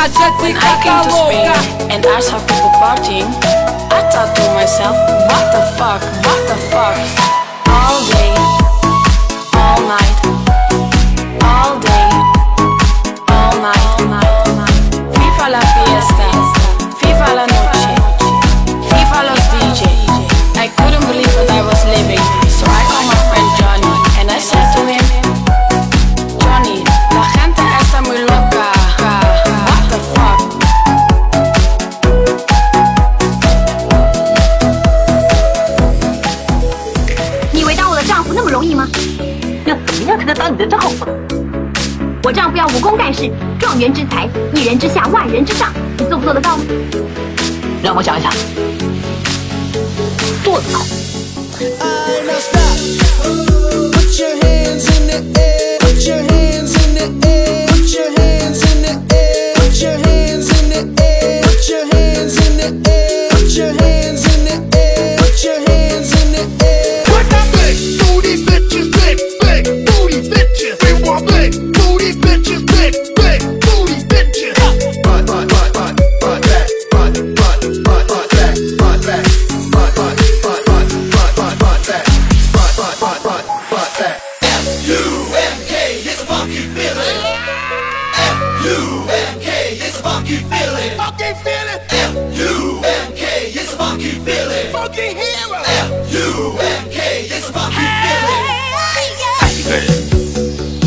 When I came to Spain, and I saw people partying. I thought to myself, what the fuck, what the fuck. All day. 当你的丈夫，我丈夫要武功盖世、状元之才、一人之下、万人之上，你做不做得到？让我想一想，做得到。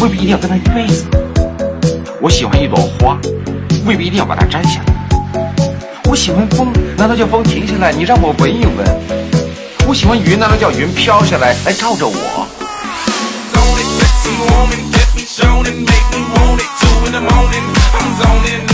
未必一定要跟他一辈子。我喜欢一朵花未必一定要把它摘下来。我喜欢风难道叫风停下来你让我闻一闻。我喜欢云难道叫云飘下来来罩着我。Me to to